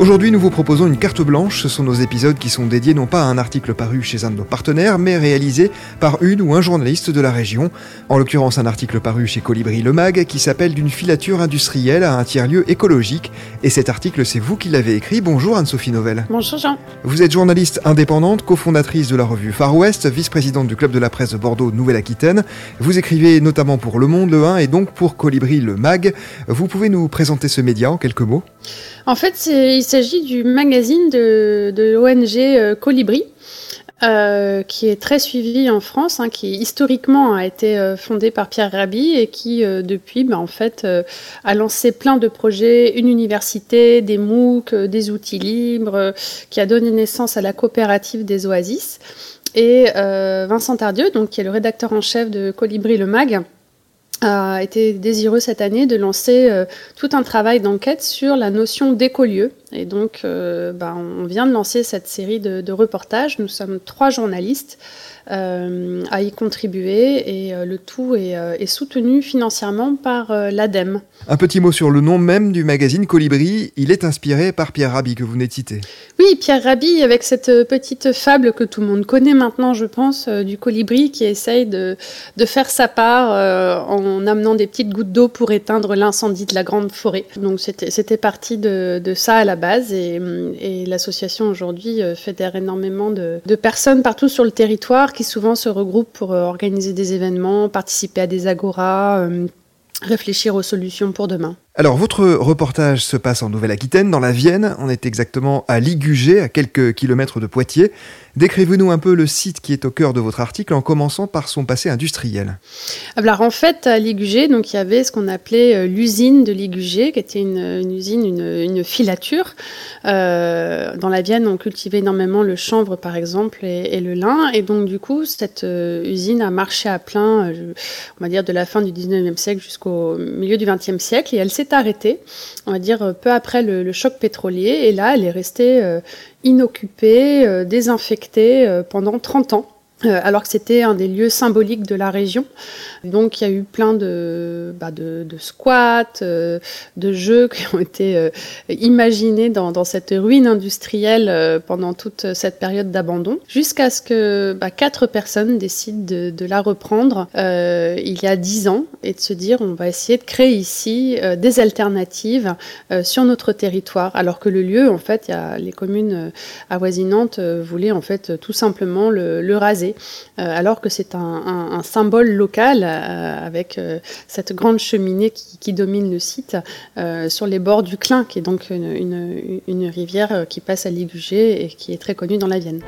Aujourd'hui, nous vous proposons une carte blanche. Ce sont nos épisodes qui sont dédiés non pas à un article paru chez un de nos partenaires, mais réalisé par une ou un journaliste de la région. En l'occurrence, un article paru chez Colibri Le Mag qui s'appelle D'une filature industrielle à un tiers-lieu écologique. Et cet article, c'est vous qui l'avez écrit. Bonjour Anne-Sophie Novelle. Bonjour Jean. Vous êtes journaliste indépendante, cofondatrice de la revue Far West, vice-présidente du club de la presse de Bordeaux Nouvelle-Aquitaine. Vous écrivez notamment pour Le Monde, Le 1 et donc pour Colibri Le Mag. Vous pouvez nous présenter ce média en quelques mots? En fait, il s'agit du magazine de, l'ONG euh, Colibri. Euh, qui est très suivi en France, hein, qui historiquement a été euh, fondé par Pierre Rabhi et qui depuis, bah, en fait, a lancé plein de projets, une université, des MOOC, des outils libres, qui a donné naissance à la coopérative des Oasis. Et Vincent Tardieu, donc qui est le rédacteur en chef de Colibri le Mag, a été désireux cette année de lancer euh, tout un travail d'enquête sur la notion d'écolieu. Et donc, euh, bah, on vient de lancer cette série de, de reportages. Nous sommes trois journalistes euh, à y contribuer et euh, le tout est, est, soutenu financièrement par l'ADEME. Un petit mot sur le nom même du magazine Colibri. Il est inspiré par Pierre Rabhi que vous venez de citer. Oui, Pierre Rabhi avec cette petite fable que tout le monde connaît maintenant, je pense, du colibri qui essaye de, de faire sa part en amenant des petites gouttes d'eau pour éteindre l'incendie de la grande forêt. Donc c'était parti de, de, ça à la base et, et l'association aujourd'hui fédère énormément de, de personnes partout sur le territoire qui souvent se regroupent pour euh, organiser des événements, participer à des agoras, euh, réfléchir aux solutions pour demain. Alors, votre reportage se passe en Nouvelle-Aquitaine, dans la Vienne. On est exactement à Ligugé, à quelques kilomètres de Poitiers. Décrivez-nous un peu le site qui est au cœur de votre article, en commençant par son passé industriel. Alors, en fait, à Ligugé, donc, il y avait ce qu'on appelait euh, l'usine de Ligugé, qui était une, usine, une, filature. Euh, dans la Vienne, on cultivait énormément le chanvre, par exemple, et, le lin. Et donc, du coup, cette euh, usine a marché à plein, on va dire, de la fin du 19e siècle jusqu'au milieu du 20e siècle. Et elle s'est arrêtée, on va dire, peu après le, choc pétrolier. Et là, elle est restée euh, inoccupée, euh, désinfectée euh, pendant 30 ans. Alors que c'était un des lieux symboliques de la région. Donc il y a eu plein de, bah, de, de squats, euh, de jeux qui ont été euh, imaginés dans, dans, cette ruine industrielle euh, pendant toute cette période d'abandon, jusqu'à ce que bah, quatre personnes décident de, de la reprendre euh, il y a dix ans et de se dire on va essayer de créer ici euh, des alternatives euh, sur notre territoire, alors que le lieu, en fait, y a les communes avoisinantes voulaient en fait tout simplement le, le raser, alors que c'est un, symbole local euh, avec euh, cette grande cheminée qui, domine le site euh, sur les bords du Clin, qui est donc une, rivière qui passe à Ligugé et qui est très connue dans la Vienne.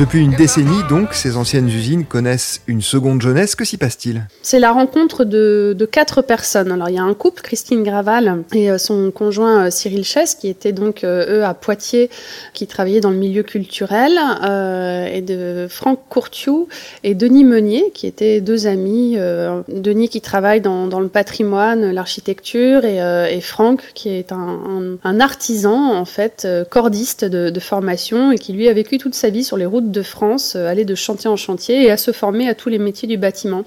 Depuis une décennie, donc, ces anciennes usines connaissent une seconde jeunesse. Que s'y passe-t-il? C'est la rencontre de, quatre personnes. Alors, il y a un couple, Christine Graval et euh, son conjoint euh, Cyril Chess, qui étaient donc, euh, eux, à Poitiers, qui travaillaient dans le milieu culturel, et de Franck Courtiou et Denis Meunier, qui étaient deux amis. Denis qui travaille dans, le patrimoine, l'architecture, et, Franck qui est un, artisan, en fait, cordiste de, de, formation, et qui, lui, a vécu toute sa vie sur les routes de France, euh, aller de chantier en chantier et à se former à tous les métiers du bâtiment.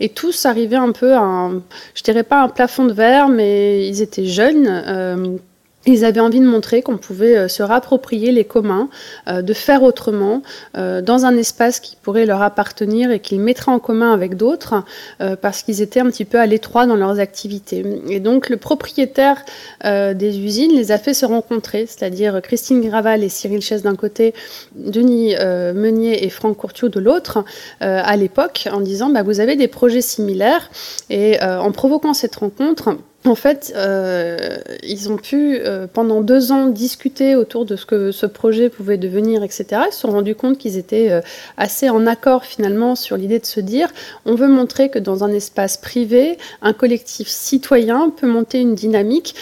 Et tous arrivaient un peu à un, je dirais pas un plafond de verre, mais ils étaient jeunes. Ils avaient envie de montrer qu'on pouvait euh, se rapproprier les communs, euh, de faire autrement, euh, dans un espace qui pourrait leur appartenir et qu'ils mettraient en commun avec d'autres, euh, parce qu'ils étaient un petit peu à l'étroit dans leurs activités. Et donc le propriétaire des usines les a fait se rencontrer, c'est-à-dire Christine Graval et Cyril Chess d'un côté, Denis Meunier et Franck Courtiou de l'autre, à l'époque, en disant bah, vous avez des projets similaires, et en provoquant cette rencontre, en fait, euh, ils ont pu, euh, pendant deux ans, discuter autour de ce que ce projet pouvait devenir, etc. Ils se sont rendus compte qu'ils étaient euh, assez en accord finalement sur l'idée de se dire, on veut montrer que dans un espace privé, un collectif citoyen peut monter une dynamique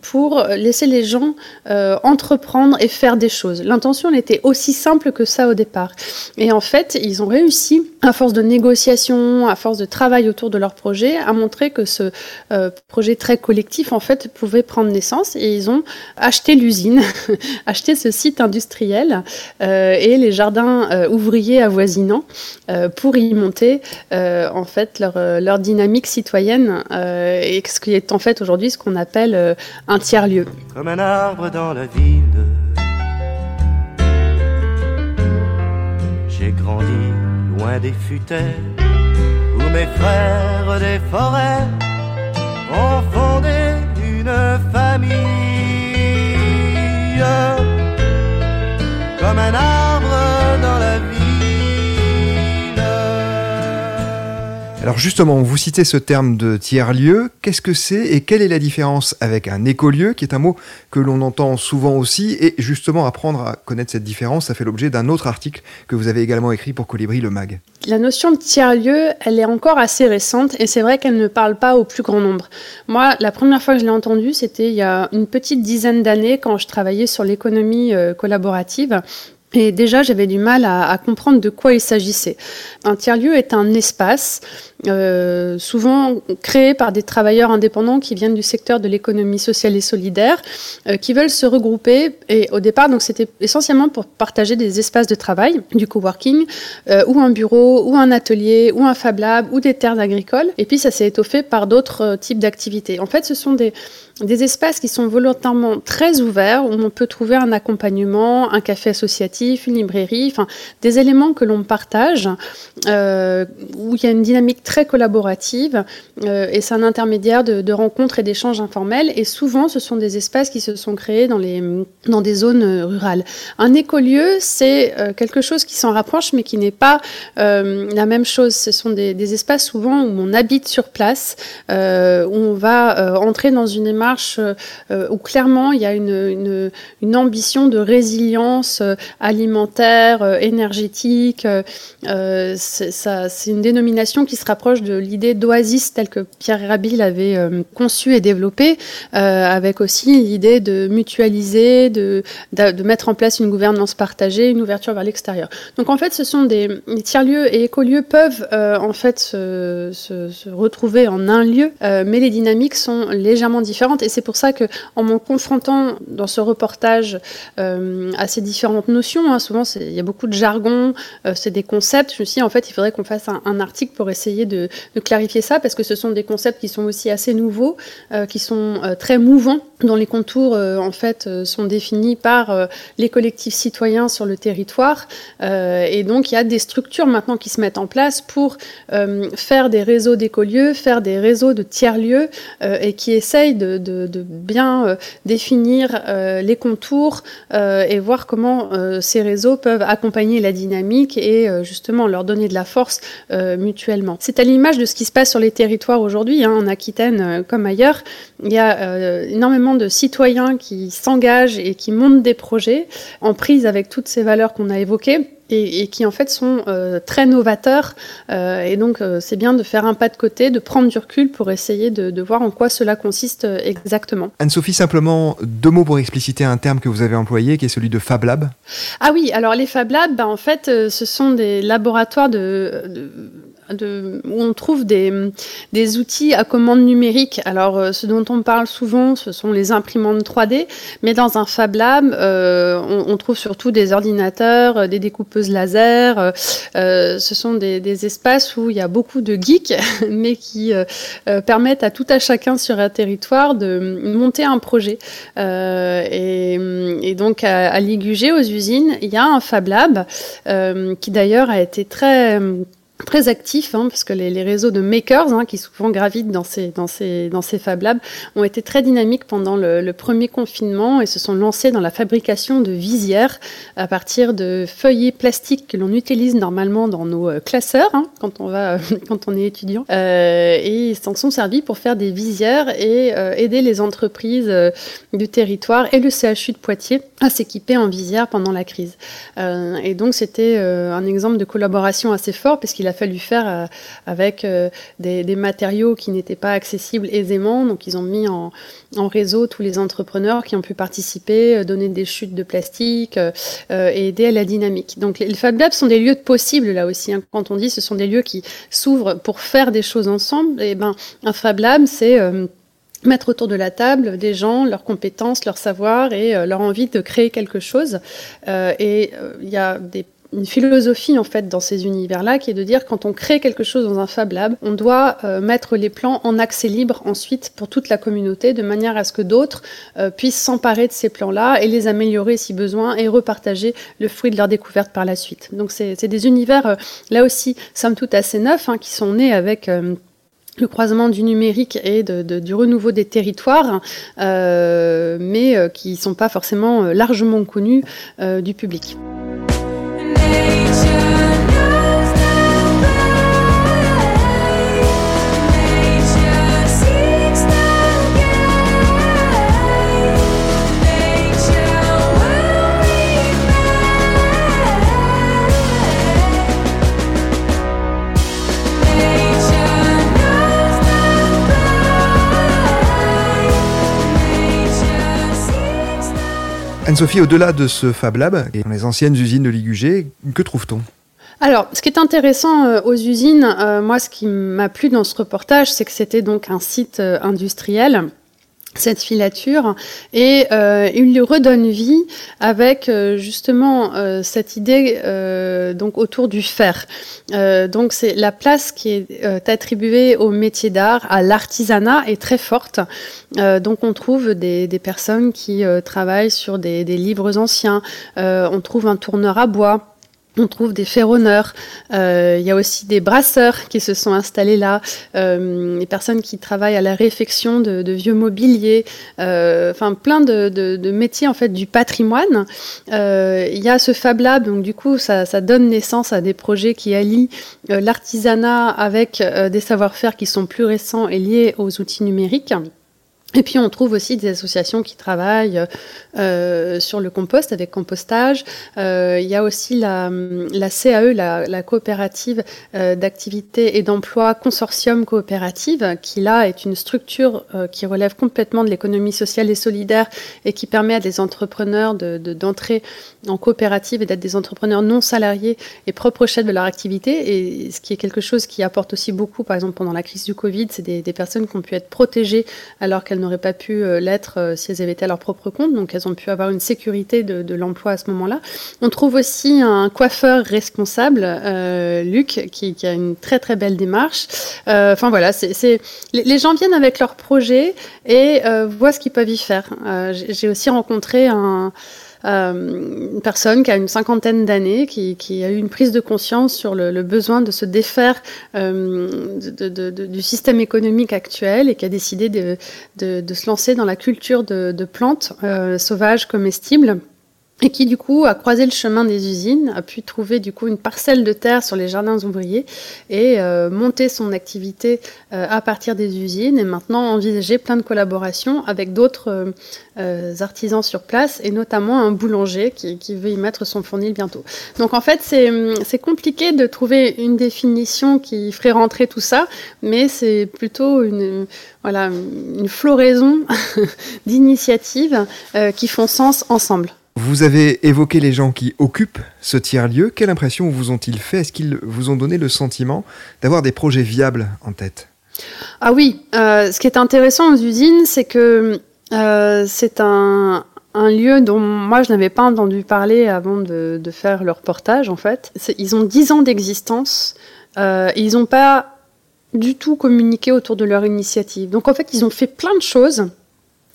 pour laisser les gens euh, entreprendre et faire des choses. L'intention était aussi simple que ça au départ. Et en fait, ils ont réussi, à force de négociations, à force de travail autour de leur projet, à montrer que ce euh, projet très collectif, en fait, pouvait prendre naissance. Et ils ont acheté l'usine, acheté ce site industriel et les jardins ouvriers avoisinants pour y monter, en fait, leur, leur dynamique citoyenne, et ce qui est en fait aujourd'hui ce qu'on appelle euh, un tiers-lieu. Comme un arbre dans la ville, j'ai grandi loin des futaies où mes frères des forêts ont fondé une famille. Comme un arbre Alors justement, vous citez ce terme de tiers-lieu. Qu'est-ce que c'est et quelle est la différence avec un écolieu, qui est un mot que l'on entend souvent aussi? Et justement, apprendre à connaître cette différence, ça fait l'objet d'un autre article que vous avez également écrit pour Colibri le Mag. La notion de tiers-lieu, elle est encore assez récente et c'est vrai qu'elle ne parle pas au plus grand nombre. Moi, la première fois que je l'ai entendue, c'était il y a une petite dizaine d'années quand je travaillais sur l'économie euh, collaborative. Et déjà, j'avais du mal à, comprendre de quoi il s'agissait. Un tiers-lieu est un espace euh, souvent créés par des travailleurs indépendants qui viennent du secteur de l'économie sociale et solidaire, euh, qui veulent se regrouper. Et au départ, donc c'était essentiellement pour partager des espaces de travail, du coworking, euh, ou un bureau, ou un atelier, ou un Fab Lab, ou des terres agricoles. Et puis ça s'est étoffé par d'autres types d'activités. En fait, ce sont des, des espaces qui sont volontairement très ouverts, où on peut trouver un accompagnement, un café associatif, une librairie, enfin des éléments que l'on partage, euh, où il y a une dynamique très collaborative euh, et c'est un intermédiaire de, rencontres et d'échanges informels. Et souvent, ce sont des espaces qui se sont créés dans, les, dans des zones rurales. Un écolieu, c'est euh, quelque chose qui s'en rapproche, mais qui n'est pas la même chose. Ce sont des, espaces souvent où on habite sur place, où on va entrer dans une démarche où clairement il y a une, une, ambition de résilience alimentaire, énergétique. c'est une dénomination qui se rapproche de l'idée d'oasis telle que Pierre Rabhi l'avait euh, conçue et développée, euh, avec aussi l'idée de mutualiser, de, mettre en place une gouvernance partagée, une ouverture vers l'extérieur. Donc en fait, ce sont des tiers-lieux et écolieux peuvent euh, en fait se, retrouver en un lieu, euh, mais les dynamiques sont légèrement différentes et c'est pour ça que en me confrontant dans ce reportage euh, à ces différentes notions, hein, souvent il y a beaucoup de jargon, c'est des concepts. Je me suis dit, en fait, il faudrait qu'on fasse un, un article pour essayer de de, de, clarifier ça parce que ce sont des concepts qui sont aussi assez nouveaux, euh, qui sont euh, très mouvants, dont les contours euh, en fait euh, sont définis par euh, les collectifs citoyens sur le territoire. et donc il y a des structures maintenant qui se mettent en place pour faire des réseaux d'écolieux, faire des réseaux de tiers-lieux et qui essayent de, bien définir les contours et voir comment ces réseaux peuvent accompagner la dynamique et justement leur donner de la force mutuellement. C'est à l'image de ce qui se passe sur les territoires aujourd'hui, hein, en Aquitaine comme ailleurs. Il y a euh, énormément de citoyens qui s'engagent et qui montent des projets en prise avec toutes ces valeurs qu'on a évoquées. Et, et, qui en fait sont euh, très novateurs. Euh, et donc euh, c'est bien de faire un pas de côté, de prendre du recul pour essayer de, de voir en quoi cela consiste exactement. Anne-Sophie, simplement deux mots pour expliciter un terme que vous avez employé, qui est celui de Fab Lab. Ah oui, alors les Fab Labs, bah, en fait, ce sont des laboratoires de, de où on trouve des, outils à commande numérique. Alors, euh, ce dont on parle souvent, ce sont les imprimantes 3D, mais dans un Fab Lab, euh, on, trouve surtout des ordinateurs, des découpeuses laser. Euh, ce sont des, espaces où il y a beaucoup de geeks, mais qui euh, euh, permettent à tout à chacun sur un territoire de monter un projet. Et, et, donc, à, à Ligugé, aux usines, il y a un Fab Lab qui d'ailleurs a été très très actifs, hein, parce que les, réseaux de makers, hein, qui souvent gravitent dans ces, dans, Fab Labs, ont été très dynamiques pendant le, premier confinement et se sont lancés dans la fabrication de visières à partir de feuillets plastiques que l'on utilise normalement dans nos euh, classeurs hein, quand, on est étudiant. Euh, et ils s'en sont servis pour faire des visières et euh, aider les entreprises du territoire et le CHU de Poitiers à s'équiper en visière pendant la crise. Et donc c'était un exemple de collaboration assez fort parce qu'il il a fallu faire euh, avec euh, des, matériaux qui n'étaient pas accessibles aisément. Donc, ils ont mis en, réseau tous les entrepreneurs qui ont pu participer, euh, donner des chutes de plastique et aider à la dynamique. Donc, les, les Fab Labs sont des lieux de possible là aussi. Hein. Quand on dit ce sont des lieux qui s'ouvrent pour faire des choses ensemble, et eh ben, un Fab Lab, c'est mettre autour de la table des gens, leurs compétences, leur savoir et leur envie de créer quelque chose. Et il y a des une philosophie en fait dans ces univers-là qui est de dire quand on crée quelque chose dans un Fab Lab, on doit euh, mettre les plans en accès libre ensuite pour toute la communauté de manière à ce que d'autres euh, puissent s'emparer de ces plans-là et les améliorer si besoin et repartager le fruit de leur découverte par la suite. Donc c'est des univers euh, là aussi somme toute assez neufs hein, qui sont nés avec le croisement du numérique et du renouveau des territoires, mais qui ne sont pas forcément largement connus du public. Anne-Sophie, au-delà de ce Fab Lab et dans les anciennes usines de Ligugé, que trouve-t-on? Alors, ce qui est intéressant euh, aux usines, euh, moi, ce qui m'a plu dans ce reportage, c'est que c'était donc un site euh, industriel cette filature et euh, il lui redonne vie avec euh, justement euh, cette idée donc autour du fer. Donc c'est la place qui est attribuée au métier d'art, à l'artisanat est très forte. donc on trouve des, personnes qui travaillent sur des livres anciens. on trouve un tourneur à bois on trouve des ferronneurs, euh, il y a aussi des brasseurs qui se sont installés là, euh, les personnes qui travaillent à la réfection de, vieux mobilier, euh, enfin plein de, métiers en fait du patrimoine. Euh, il y a ce Fab Lab, donc du coup ça, donne naissance à des projets qui allient euh, l'artisanat avec des savoir-faire qui sont plus récents et liés aux outils numériques. Et puis on trouve aussi des associations qui travaillent euh, sur le compost avec compostage. Euh, il y a aussi la, la CAE, la, la coopérative euh, d'activité et d'emploi consortium coopérative, qui là est une structure euh, qui relève complètement de l'économie sociale et solidaire et qui permet à des entrepreneurs d'entrer de, de, en coopérative et d'être des entrepreneurs non salariés et propres chefs de leur activité. Et ce qui est quelque chose qui apporte aussi beaucoup, par exemple pendant la crise du Covid, c'est des, des personnes qui ont pu être protégées alors qu'elles n'auraient pas pu euh, l'être euh, si elles avaient été à leur propre compte. Donc elles ont pu avoir une sécurité de, l'emploi à ce moment-là. On trouve aussi un coiffeur responsable, euh, Luc, qui, a une très très belle démarche. Enfin voilà, c'est les, gens viennent avec leurs projets et voient ce qu'ils peuvent y faire. J'ai aussi rencontré un euh, une personne qui a une cinquantaine d'années, qui, a eu une prise de conscience sur le, besoin de se défaire euh, du système économique actuel et qui a décidé de, de se lancer dans la culture de, plantes euh, sauvages comestibles et qui du coup a croisé le chemin des usines, a pu trouver du coup une parcelle de terre sur les jardins ouvriers et euh, monter son activité euh, à partir des usines et maintenant envisager plein de collaborations avec d'autres euh, euh artisans sur place et notamment un boulanger qui, qui, veut y mettre son fournil bientôt. Donc en fait c'est compliqué de trouver une définition qui ferait rentrer tout ça, mais c'est plutôt une, voilà, une floraison d'initiatives euh, qui font sens ensemble. Vous avez évoqué les gens qui occupent ce tiers-lieu. Quelle impression vous ont-ils fait? Est-ce qu'ils vous ont donné le sentiment d'avoir des projets viables en tête? Ah oui, euh, ce qui est intéressant aux usines, c'est que euh, c'est un, lieu dont moi je n'avais pas entendu parler avant de, faire le reportage en fait. Ils ont 10 ans d'existence. Euh, ils n'ont pas du tout communiqué autour de leur initiative. Donc en fait, ils ont fait plein de choses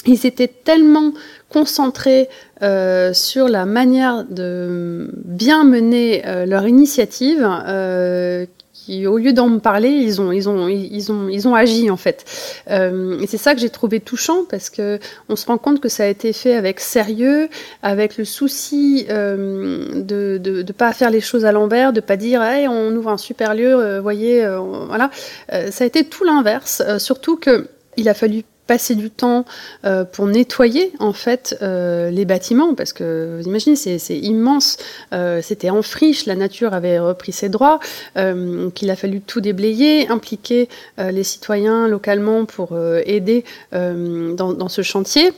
ils étaient tellement concentrés euh, sur la manière de bien mener euh, leur initiative euh, au lieu d'en parler, ils ont, ils ont, ils ont, ils ont agi en fait. et c'est ça que j'ai trouvé touchant parce que on se rend compte que ça a été fait avec sérieux, avec le souci de, de, de pas faire les choses à l'envers, de pas dire, hey, on ouvre un super lieu, voyez, voilà. ça a été tout l'inverse, surtout que il a fallu passer du temps euh, pour nettoyer en fait euh, les bâtiments parce que vous imaginez c'est immense. Euh, c'était en friche la nature avait repris ses droits qu'il a fallu tout déblayer impliquer les citoyens localement pour aider dans, dans, ce chantier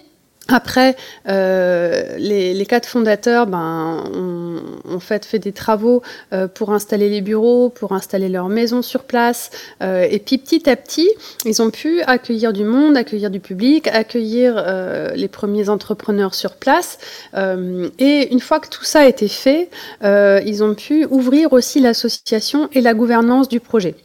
après, euh, les, quatre fondateurs ben, ont, fait, des travaux euh, pour installer les bureaux, pour installer leur maison sur place. Euh, et puis petit à petit, ils ont pu accueillir du monde, accueillir du public, accueillir les premiers entrepreneurs sur place. Et une fois que tout ça a été fait, ils ont pu ouvrir aussi l'association et la gouvernance du projet.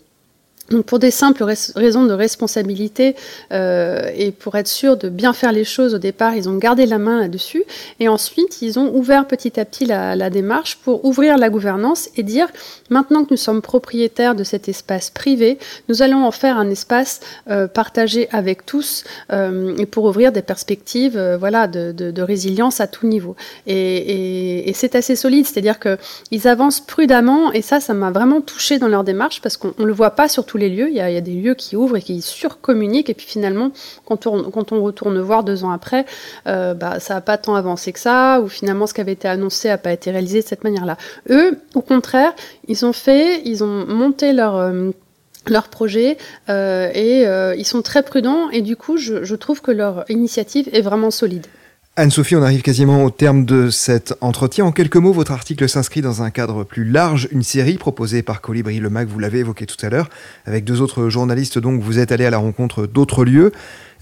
Donc pour des simples raisons de responsabilité euh, et pour être sûr de bien faire les choses au départ, ils ont gardé la main là-dessus et ensuite ils ont ouvert petit à petit la, la, démarche pour ouvrir la gouvernance et dire maintenant que nous sommes propriétaires de cet espace privé, nous allons en faire un espace euh, partagé avec tous euh, et pour ouvrir des perspectives euh, voilà de, de, de, résilience à tout niveau. Et, et, et c'est assez solide, c'est-à-dire que ils avancent prudemment et ça, ça m'a vraiment touché dans leur démarche parce qu'on le voit pas sur les lieux. Il y, a, des lieux qui ouvrent et qui surcommuniquent. Et puis finalement, quand on, retourne voir deux ans après, euh, bah, ça n'a pas tant avancé que ça, ou finalement ce qui avait été annoncé n'a pas été réalisé de cette manière-là. Eux, au contraire, ils ont fait, ils ont monté leur... Euh, leur projet euh, et ils sont très prudents et du coup je trouve que leur initiative est vraiment solide. Anne-Sophie, on arrive quasiment au terme de cet entretien. En quelques mots, votre article s'inscrit dans un cadre plus large, une série proposée par Colibri Le Mag, vous l'avez évoqué tout à l'heure, avec deux autres journalistes, donc vous êtes allé à la rencontre d'autres lieux.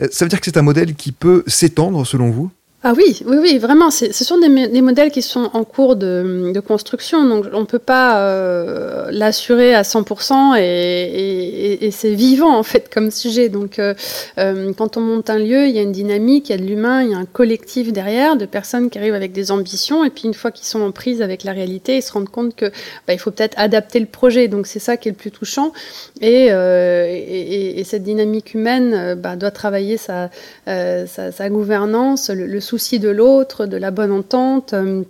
Euh, ça veut dire que c'est un modèle qui peut s'étendre selon vous? Ah oui, oui, oui, vraiment. Ce sont des, modèles qui sont en cours de, construction, donc on ne peut pas euh, l'assurer à 100% et, et, c'est vivant en fait comme sujet. Donc euh, euh, quand on monte un lieu, il y a une dynamique, il y a de l'humain, il y a un collectif derrière de personnes qui arrivent avec des ambitions et puis une fois qu'ils sont en prise avec la réalité, ils se rendent compte que bah, il faut peut-être adapter le projet. Donc c'est ça qui est le plus touchant et, et cette dynamique humaine bah, doit travailler sa gouvernance, le, le souci de l'autre, de la bonne entente. Euh,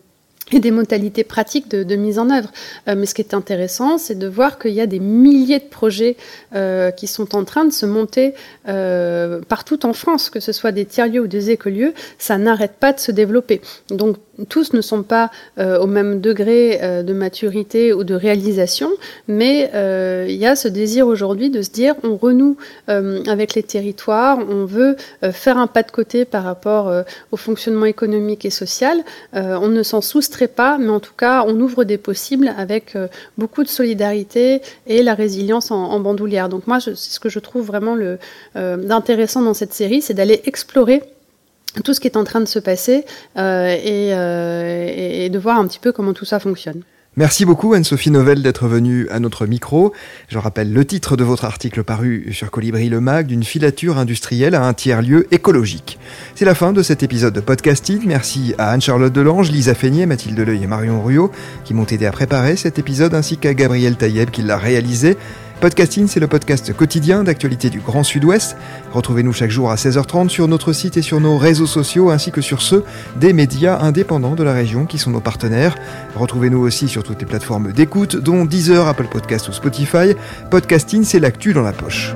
et des modalités pratiques de, mise en œuvre. Euh, mais ce qui est intéressant, c'est de voir qu'il y a des milliers de projets euh, qui sont en train de se monter euh, partout en France, que ce soit des tiers-lieux ou des écolieux, ça n'arrête pas de se développer. Donc tous ne sont pas au même degré de maturité ou de réalisation, mais il y a ce désir aujourd'hui de se dire on renoue avec les territoires, on veut faire un pas de côté par rapport au fonctionnement économique et social. on ne s'en soustrait pas, mais en tout cas on ouvre des possibles avec beaucoup de solidarité et la résilience en, bandoulière. Donc moi, c'est ce que je trouve vraiment le d'intéressant dans cette série, c'est d'aller explorer tout ce qui est en train de se passer euh, euh, et, de voir un petit peu comment tout ça fonctionne. Merci beaucoup Anne-Sophie Novelle d'être venue à notre micro. Je rappelle le titre de votre article paru sur Colibri Le Mag, d'une filature industrielle à un tiers-lieu écologique. C'est la fin de cet épisode de podcasting. Merci à Anne-Charlotte Delange, Lisa Feignet, Mathilde Leuil et Marion Ruot qui m'ont aidé à préparer cet épisode ainsi qu'à Gabriel Taïeb qui l'a réalisé. Podcasting, c'est le podcast quotidien d'actualité du Grand Sud-Ouest. Retrouvez-nous chaque jour à 16h30 sur notre site et sur nos réseaux sociaux, ainsi que sur ceux des médias indépendants de la région qui sont nos partenaires. Retrouvez-nous aussi sur toutes les plateformes d'écoute, dont Deezer, Apple Podcast ou Spotify. Podcasting, c'est l'actu dans la poche.